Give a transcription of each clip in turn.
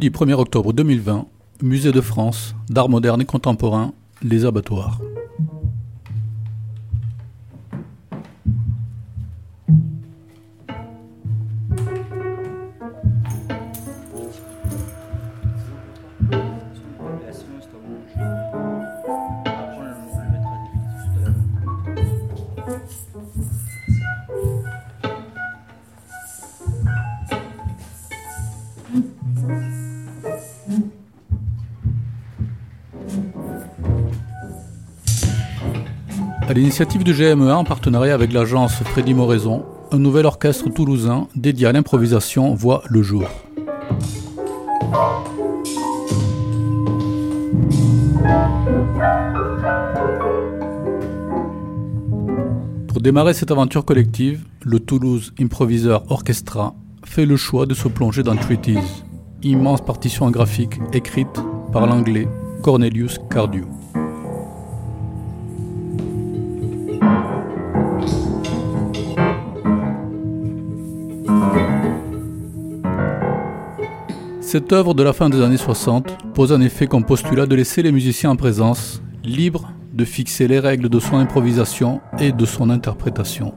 jeudi 1er octobre 2020, Musée de France, d'art moderne et contemporain, les abattoirs. L'initiative du GMEA en partenariat avec l'agence Freddy Moraison, un nouvel orchestre toulousain dédié à l'improvisation voit le jour. Pour démarrer cette aventure collective, le Toulouse Improviseur Orchestra fait le choix de se plonger dans Treaties, immense partition graphique écrite par l'anglais Cornelius Cardew. Cette œuvre de la fin des années 60 pose en effet comme postulat de laisser les musiciens en présence libres de fixer les règles de son improvisation et de son interprétation.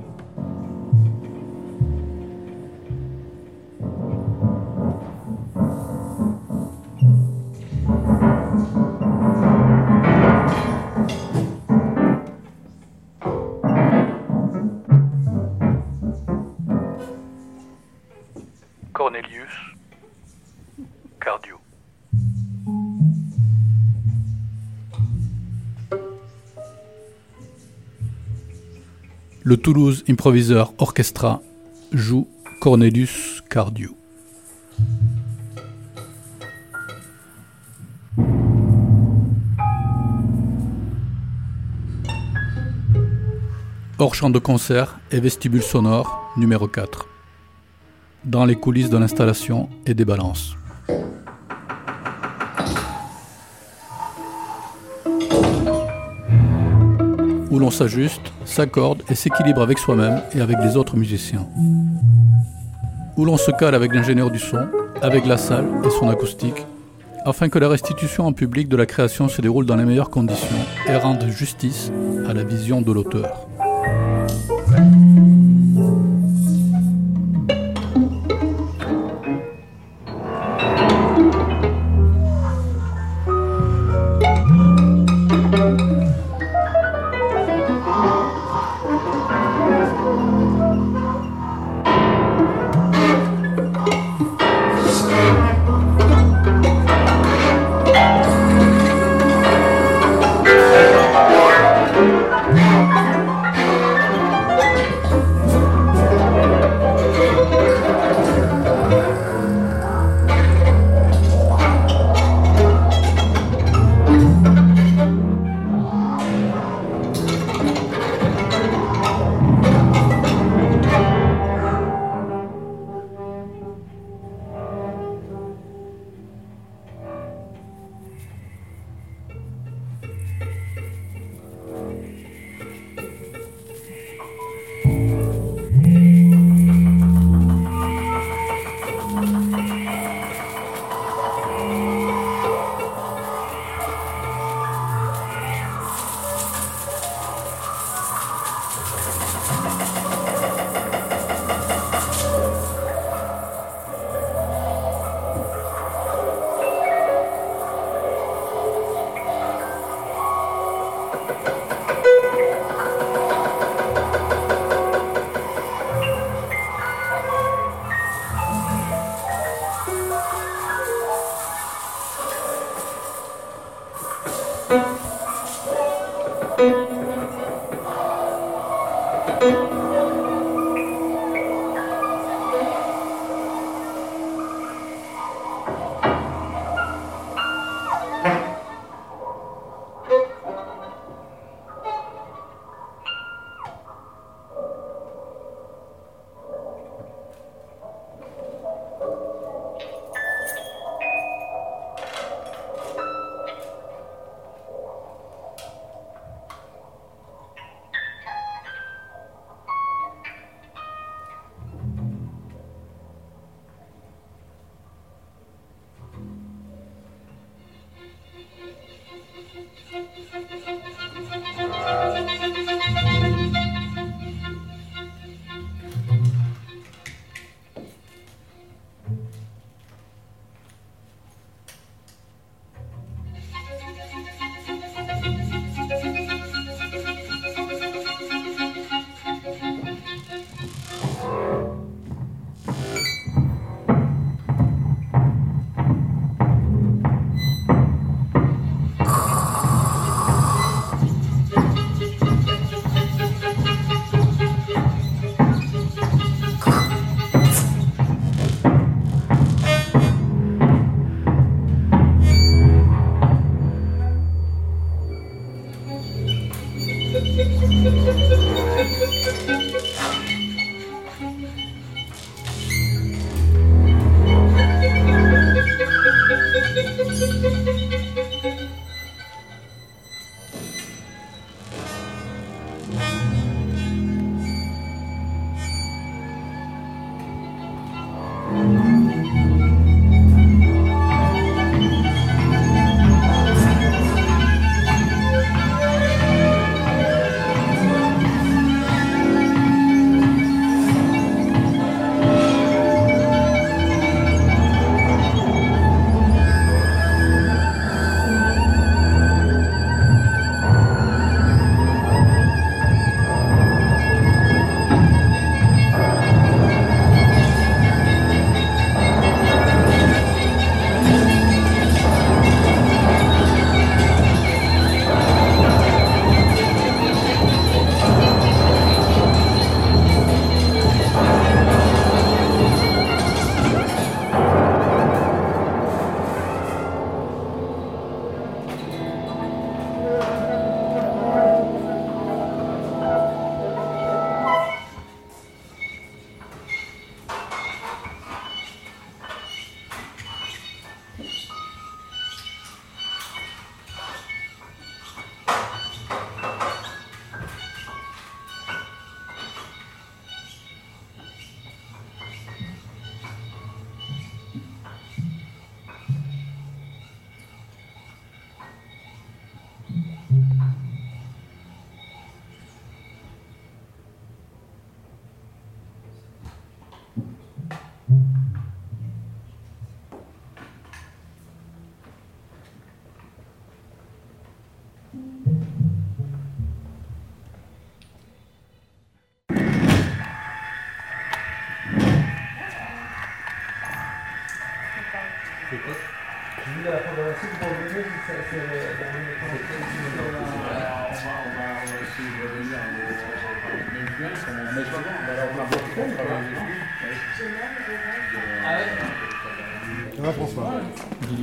Le Toulouse Improviseur Orchestra joue Cornelius Cardio. Hors champ de concert et vestibule sonore numéro 4 dans les coulisses de l'installation et des balances. Où l'on s'ajuste, s'accorde et s'équilibre avec soi-même et avec les autres musiciens. Où l'on se cale avec l'ingénieur du son, avec la salle et son acoustique, afin que la restitution en public de la création se déroule dans les meilleures conditions et rende justice à la vision de l'auteur.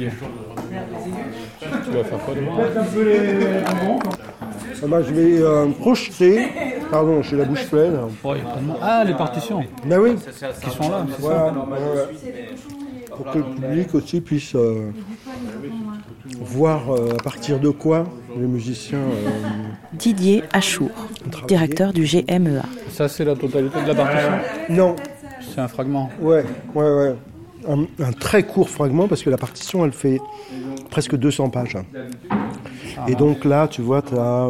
Didier. Tu vas faire quoi demain Ah bah, Je vais euh, projeter, pardon, j'ai la bouche pleine. Oh. Ah, les partitions Ben oui, qui sont là, voilà, pour que le public aussi puisse euh, voir euh, à partir de quoi les musiciens euh, Didier Achour, directeur du GMEA. Ça, c'est la totalité de la partition Non, C'est un fragment. ouais, ouais, ouais. Un, un très court fragment parce que la partition elle fait presque 200 pages. Et donc là, tu vois, tu as.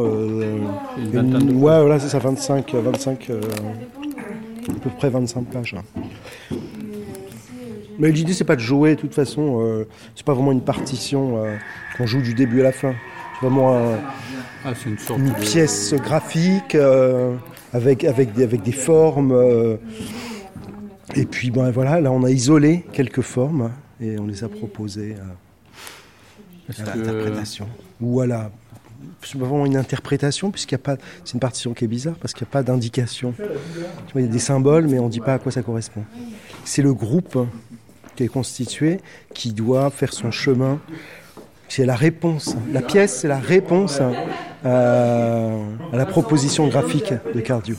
Une de ouais, voilà, c'est ça, 25, 25 euh, à peu près 25 pages. Mais l'idée, c'est pas de jouer, de toute façon, euh, c'est pas vraiment une partition euh, qu'on joue du début à la fin. C'est vraiment un- Ah, c'est une sorte une de... pièce graphique euh, avec, avec, des, avec des formes. Euh, et puis, ben voilà, là, on a isolé quelques formes et on les a proposées à, Est-ce à que- l'interprétation. Ou à la. C'est pas vraiment une interprétation, puisqu'il n'y a pas. C'est une partition qui est bizarre, parce qu'il n'y a pas d'indication. Il y a des symboles, mais on ne dit pas à quoi ça correspond. C'est le groupe qui est constitué qui doit faire son chemin. C'est la réponse. La pièce, c'est la réponse à, à la proposition graphique de Cardio.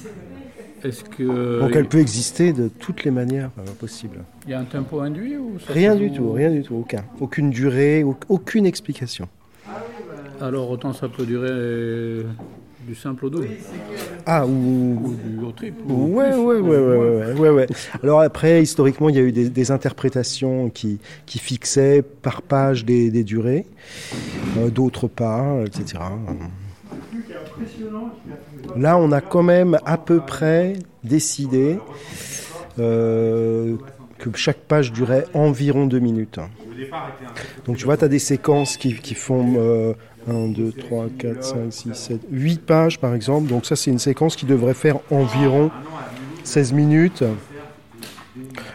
Est-ce que... Donc elle peut exister de toutes les manières euh, possibles. Il y a un tempo induit ou ça Rien du tout, rien du tout, aucun. Aucune durée, au- aucune explication. Alors, autant ça peut durer du simple au double Ah, ou, ou du au triple ou Ouais, plus. ouais, ouais, ouais, ouais, ouais, ouais. Alors après, historiquement, il y a eu des, des interprétations qui, qui fixaient par page des, des durées, euh, d'autres pas, etc. Là, on a quand même à peu près décidé euh, que chaque page durait environ deux minutes. Donc tu vois, tu as des séquences qui, font euh, 1, 2, 3, 4, 5, 6, 7, 8 pages par exemple. Donc ça, c'est une séquence qui devrait faire environ 16 minutes.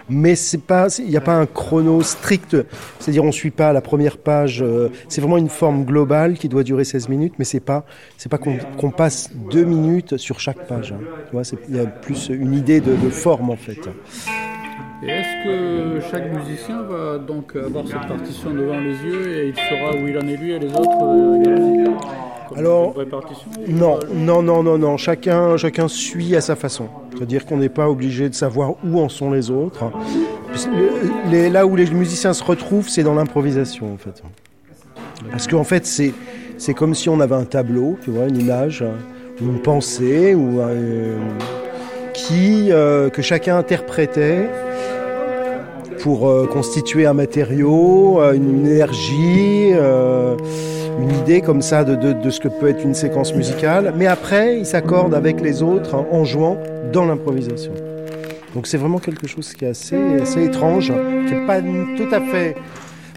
Mais c'est pas, il n'y a pas un chrono strict. C'est-à-dire, on suit pas la première page. euh, c'est vraiment une forme globale qui doit durer 16 minutes, mais c'est pas, c'est pas qu'on passe deux minutes sur chaque page. hein. Il y a plus une idée de, forme en fait. Est-ce que chaque musicien va donc avoir cette partition devant les yeux et il saura où il en est lui et les autres euh, Comme Alors, une Non, non, non, non, non. Chacun, chacun suit à sa façon. C'est-à-dire qu'on n'est pas obligé de savoir où en sont les autres. Puisque le- les- là où les musiciens se retrouvent, c'est dans l'improvisation, en fait. Parce qu'en fait, c'est, c'est comme si on avait un tableau, tu vois, une image, ou une pensée, ou un- qui, euh, que chacun interprétait pour euh, constituer un matériau, euh, une, énergie, euh, une idée comme ça de, de- de ce que peut être une séquence musicale. Mais après, il s'accorde avec les autres hein, en jouant dans l'improvisation. Donc c'est vraiment quelque chose qui est assez, assez étrange, qui n'est pas tout à fait...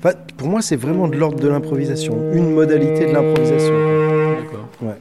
Enfin, pour moi, c'est vraiment de l'ordre de l'improvisation, une modalité de l'improvisation. D'accord. Ouais.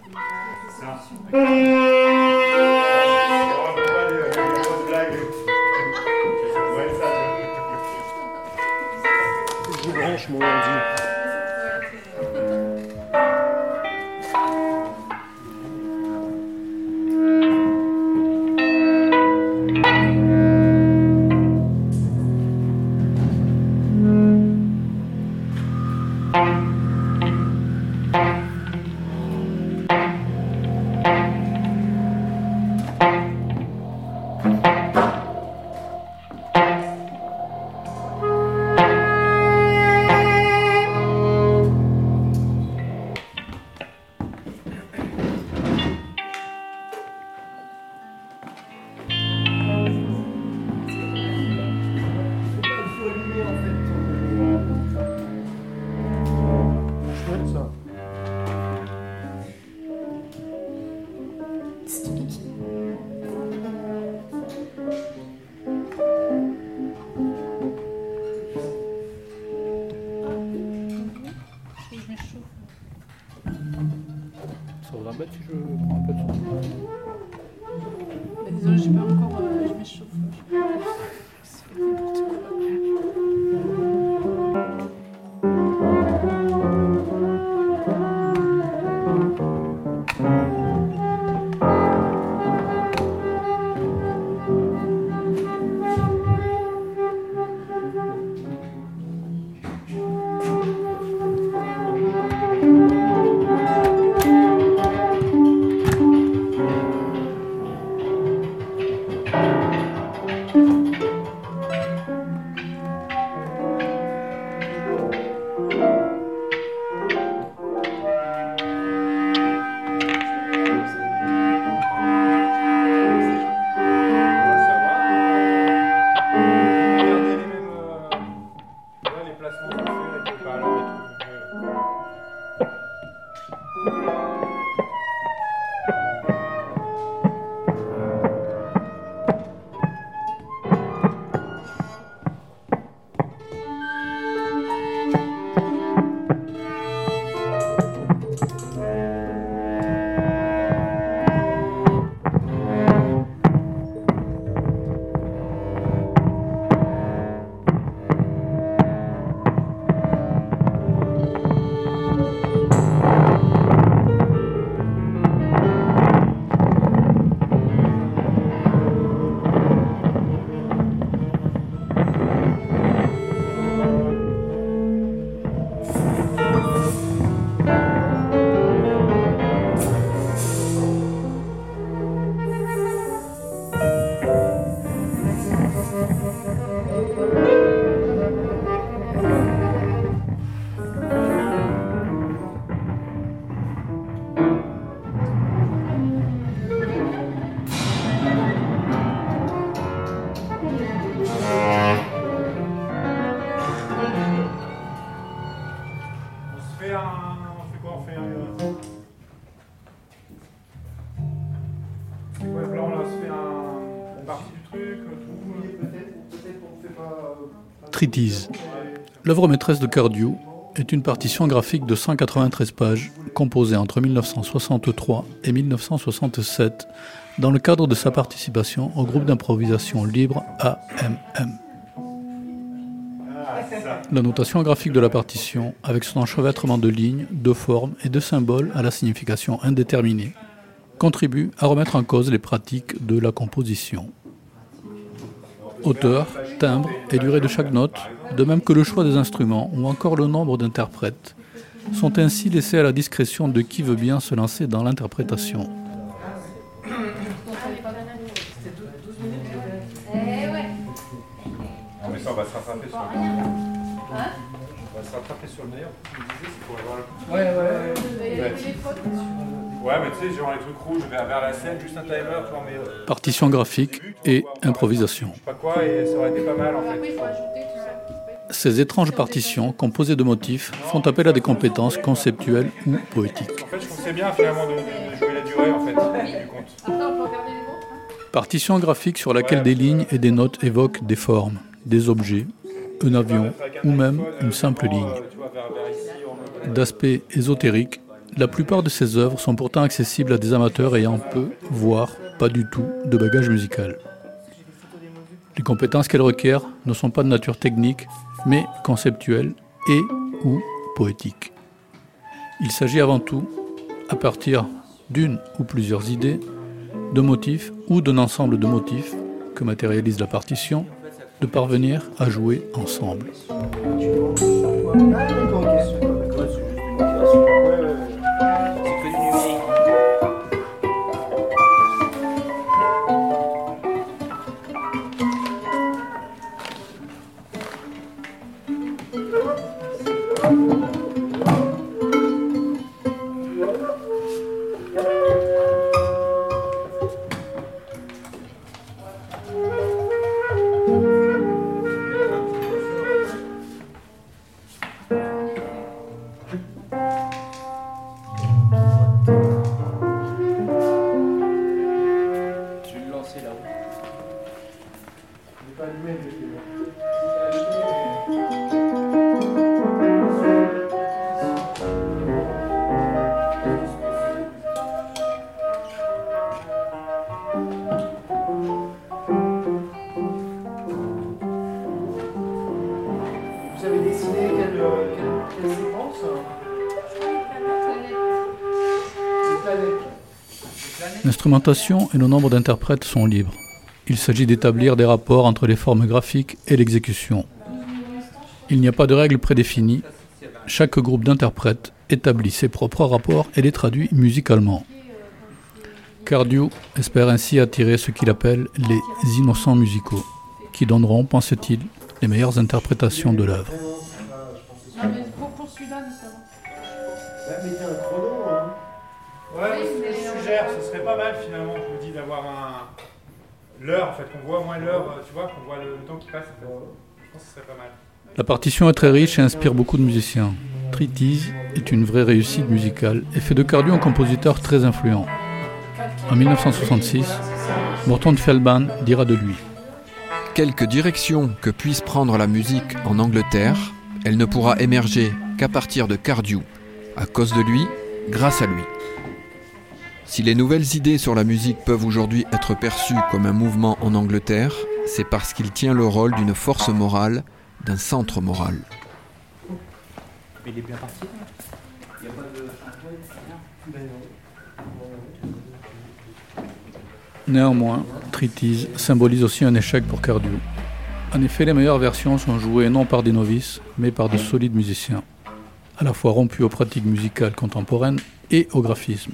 Treatise. L'œuvre maîtresse de Cardew est une partition graphique de 193 pages, composée entre 1963 et 1967, dans le cadre de sa participation au groupe d'improvisation libre AMM. La notation graphique de la partition, avec son enchevêtrement de lignes, de formes et de symboles à la signification indéterminée, contribue à remettre en cause les pratiques de la composition. Hauteur, timbre et durée de chaque note, de même que le choix des instruments ou encore le nombre d'interprètes, sont ainsi laissés à la discrétion de qui veut bien se lancer dans l'interprétation. Ça, on va se rattraper sur le meilleur. On va se rattraper sur le meilleur. Tu me disais, c'est pour avoir le. Ouais, ouais, ouais. Ouais, mais tu sais, genre les trucs rouges vers, vers la scène, juste un timer, tu vois, mais. euh, Partition graphique et improvisation. Je sais pas quoi, et ça aurait été pas mal en fait. Après, il faut ajouter tout ça. Ces étranges partitions, composées de motifs, font appel à des compétences conceptuelles ou poétiques. En fait, je trouve que c'est bien finalement de, de- de jouer la durée en fait, du compte. Après, on peut regarder les mots. Partition graphique sur laquelle des lignes et des notes évoquent des formes, des objets, un avion ou même une simple ligne. Euh, on... D'aspect ésotérique, la plupart de ces œuvres sont pourtant accessibles à des amateurs ayant peu, voire pas du tout, de bagage musical. Les compétences qu'elles requièrent ne sont pas de nature technique, mais conceptuelles et ou poétiques. Il s'agit avant tout, à partir d'une ou plusieurs idées, de motifs ou d'un ensemble de motifs que matérialise la partition, de parvenir à jouer ensemble. Euh, planètes. L'instrumentation et le nombre d'interprètes sont libres. Il s'agit d'établir des rapports entre les formes graphiques et l'exécution. Il n'y a pas de règles prédéfinies. Chaque groupe d'interprètes établit ses propres rapports et les traduit musicalement. Cardew espère ainsi attirer ce qu'il appelle les innocents musicaux, qui donneront, pense-t-il, les meilleures interprétations de l'œuvre. Ouais, Oui, ce que mais, je suggère, ce serait pas mal finalement, je me dis, d'avoir un. L'heure en fait, qu'on voit au moins l'heure, euh, tu vois, qu'on voit le, le temps qui passe. en fait. Je pense que ce serait pas mal. La partition est très riche et inspire beaucoup de musiciens. Treatise est une vraie réussite musicale et fait de Cardew un compositeur très influent. En 1966, Morton Feldman dira de lui Quelque direction que puisse prendre la musique en Angleterre, elle ne pourra émerger qu'à partir de Cardew, à cause de lui, grâce à lui. Si les nouvelles idées sur la musique peuvent aujourd'hui être perçues comme un mouvement en Angleterre, c'est parce qu'il tient le rôle d'une force morale, d'un centre moral. Néanmoins, Treatise symbolise aussi un échec pour Cardew. En effet, les meilleures versions sont jouées non par des novices, mais par de solides musiciens, à la fois rompus aux pratiques musicales contemporaines et au graphisme.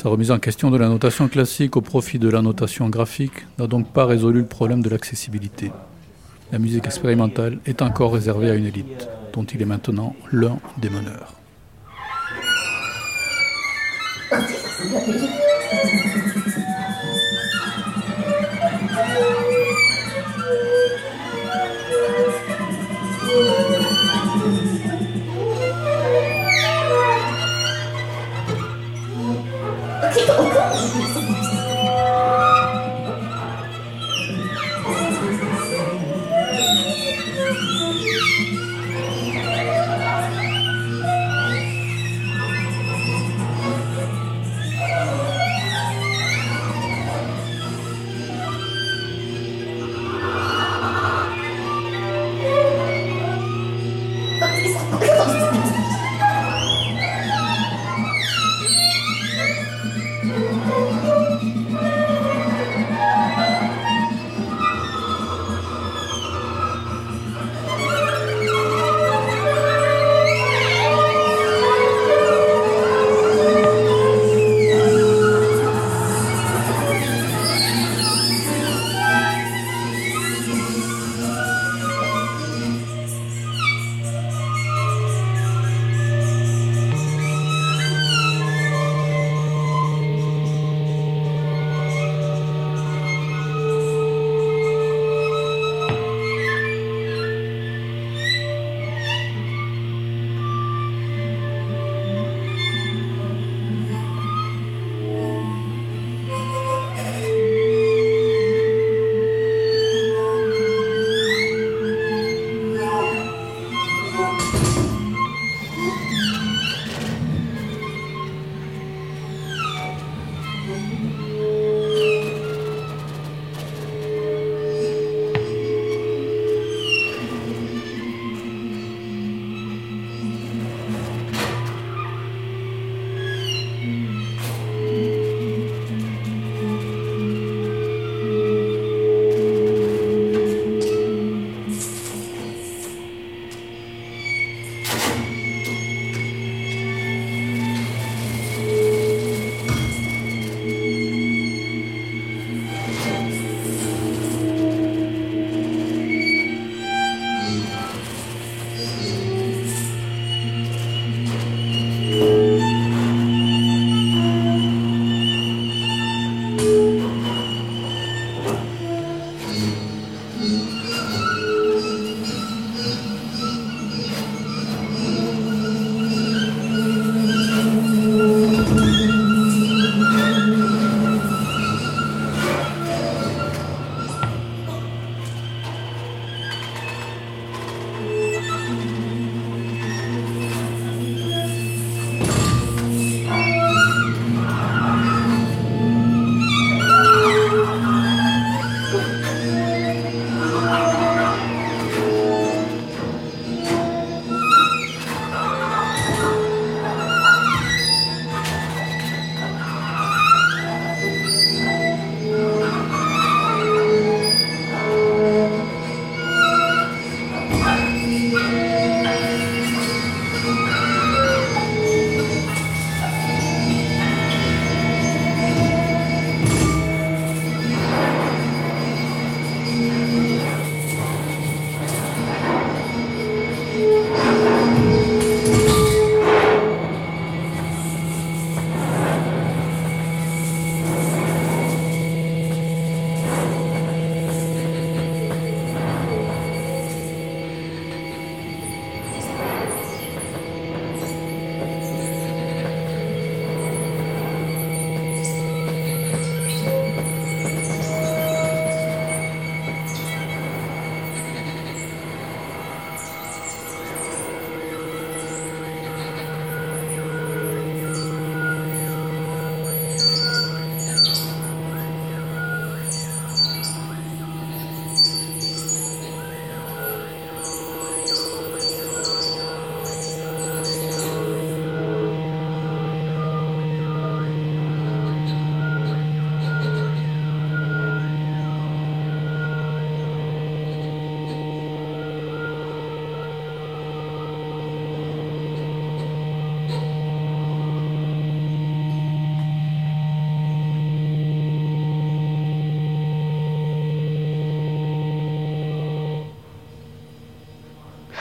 Sa remise en question de la notation classique au profit de la notation graphique n'a donc pas résolu le problème de l'accessibilité. La musique expérimentale est encore réservée à une élite, dont il est maintenant l'un des meneurs.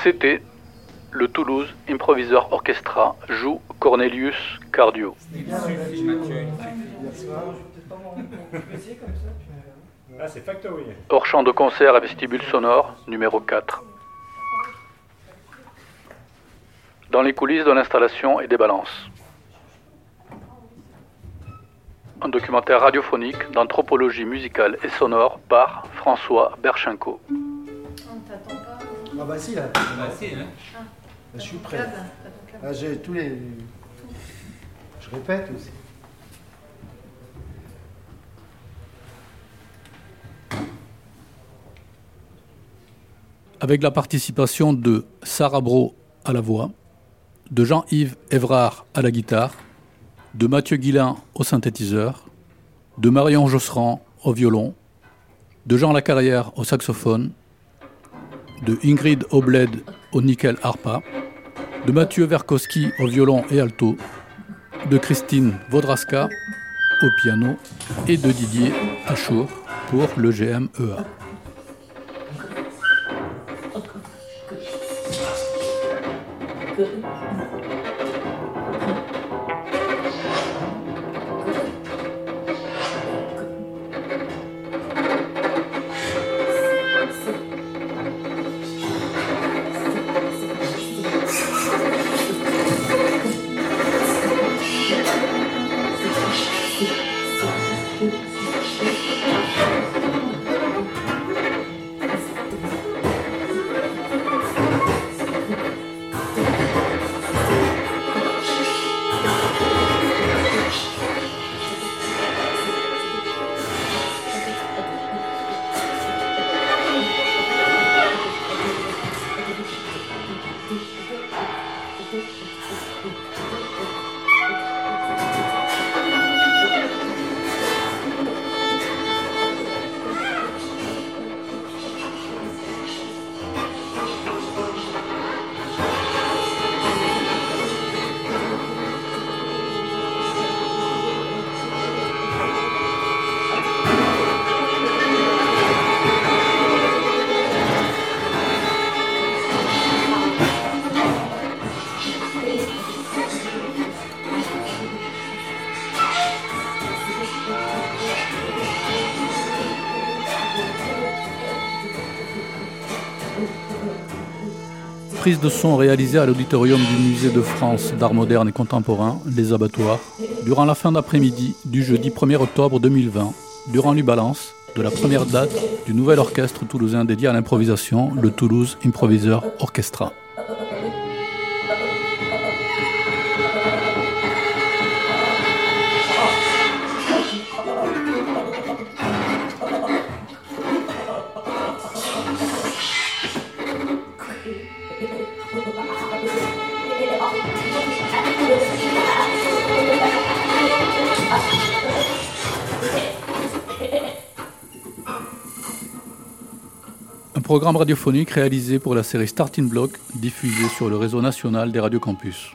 C'était le Toulouse Improvisor Orchestra joue Cornelius Cardio. Ah. Hors champ de concert à vestibule sonore, numéro 4. Dans les coulisses de l'installation et des balances. un documentaire radiophonique d'anthropologie musicale et sonore par François Berchenko. Bah si, là. Bah si, hein. Ah, Je suis prêt. Ah, j'ai tous les. Je répète aussi. avec la participation de Sarah Bro à la voix, de Jean-Yves Évrard à la guitare, de Mathieu Guillain au synthétiseur, de Marion Josserand au violon, de Jean Lacarrière au saxophone, de Ingrid Obled au nickel harpa, de Mathieu Verkowski au violon et alto, de Christine Vaudraska au piano et de Didier Achour pour le GMEA. De son réalisée à l'auditorium du Musée de France d'art moderne et contemporain, Les Abattoirs, durant la fin d'après-midi du jeudi 1er octobre 2020, durant l'Ubalance de la première date du nouvel orchestre toulousain dédié à l'improvisation, le Toulouse Improviseur Orchestra. Programme radiophonique réalisé pour la série Starting Block, diffusée sur le réseau national des radios campus.